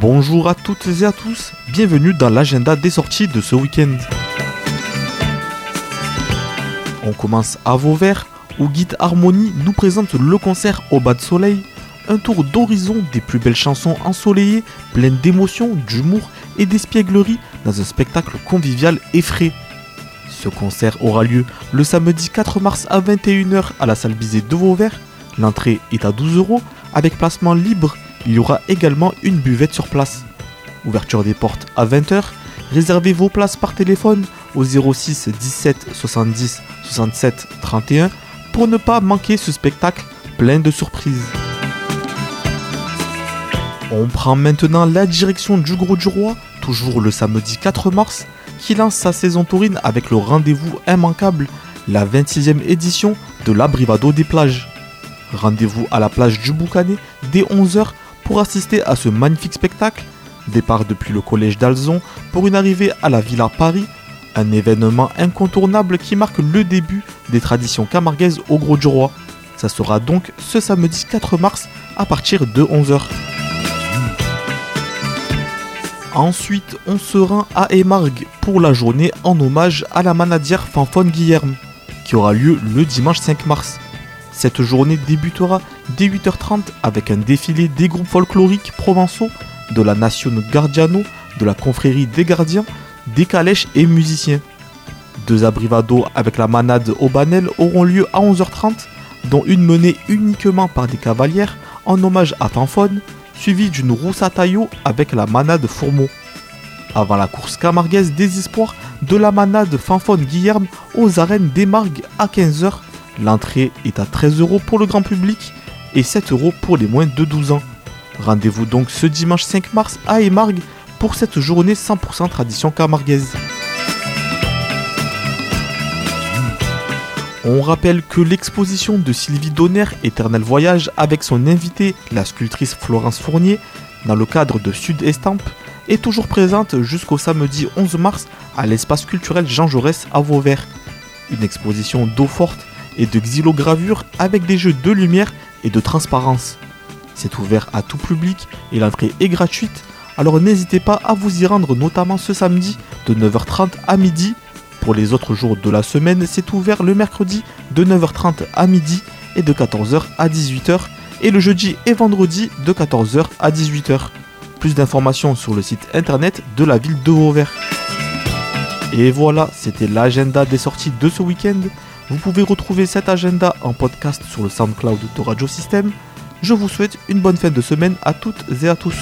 Bonjour à toutes et à tous, bienvenue dans l'agenda des sorties de ce week-end. On commence à Vauvert, où Guide Harmonie nous présente le concert au bas de soleil, un tour d'horizon des plus belles chansons ensoleillées, pleines d'émotions, d'humour et d'espièglerie dans un spectacle convivial et frais. Ce concert aura lieu le samedi 4 mars à 21h à la salle Bizet de Vauvert. L'entrée est à 12 euros avec placement libre. Il y aura également une buvette sur place. Ouverture des portes à 20h. Réservez vos places par téléphone au 06 17 70 67 31 pour ne pas manquer ce spectacle plein de surprises. On prend maintenant la direction du Gros du Roi, toujours le samedi 4 mars, qui lance sa saison taurine avec le rendez-vous immanquable, la 26e édition de l'Abrivado des plages. Rendez-vous à la plage du Boucanet dès 11h pour assister à ce magnifique spectacle. Départ depuis le collège d'Alzon pour une arrivée à la Villa Paris, un événement incontournable qui marque le début des traditions camarguaises au Gros du Roi. Ça sera donc ce samedi 4 mars à partir de 11h. Ensuite, on se rend à Émargues pour la journée en hommage à la manadière Fanfone Guillerme, qui aura lieu le dimanche 5 mars. Cette journée débutera dès 8h30 avec un défilé des groupes folkloriques provençaux, de la Nation Gardiano, de la confrérie des gardiens, des calèches et musiciens. Deux abrivados avec la manade au Banel auront lieu à 11h30, dont une menée uniquement par des cavalières en hommage à Fanfone, suivi d'une rousse à taillot avec la manade Fourmeau. Avant la course camarguaise des espoirs de la manade Fanfone Guillerme aux arènes d'Emargues à 15h, l'entrée est à 13 euros pour le grand public et 7 euros pour les moins de 12 ans. Rendez-vous donc ce dimanche 5 mars à Emargues pour cette journée 100% tradition camarguaise. On rappelle que l'exposition de Sylvie Donner, Éternel Voyage, avec son invité, la sculptrice Florence Fournier, dans le cadre de Sud Estampe, est toujours présente jusqu'au samedi 11 mars à l'espace culturel Jean Jaurès à Vauvert. Une exposition d'eau forte et de xylogravure avec des jeux de lumière et de transparence. C'est ouvert à tout public et l'entrée est gratuite, alors n'hésitez pas à vous y rendre notamment ce samedi de 9h30 à midi pour les autres jours de la semaine, c'est ouvert le mercredi de 9h30 à midi et de 14h à 18h et le jeudi et vendredi de 14h à 18h. Plus d'informations sur le site internet de la ville de Vauvert. Et voilà, c'était l'agenda des sorties de ce week-end. Vous pouvez retrouver cet agenda en podcast sur le SoundCloud de Radio System. Je vous souhaite une bonne fin de semaine à toutes et à tous.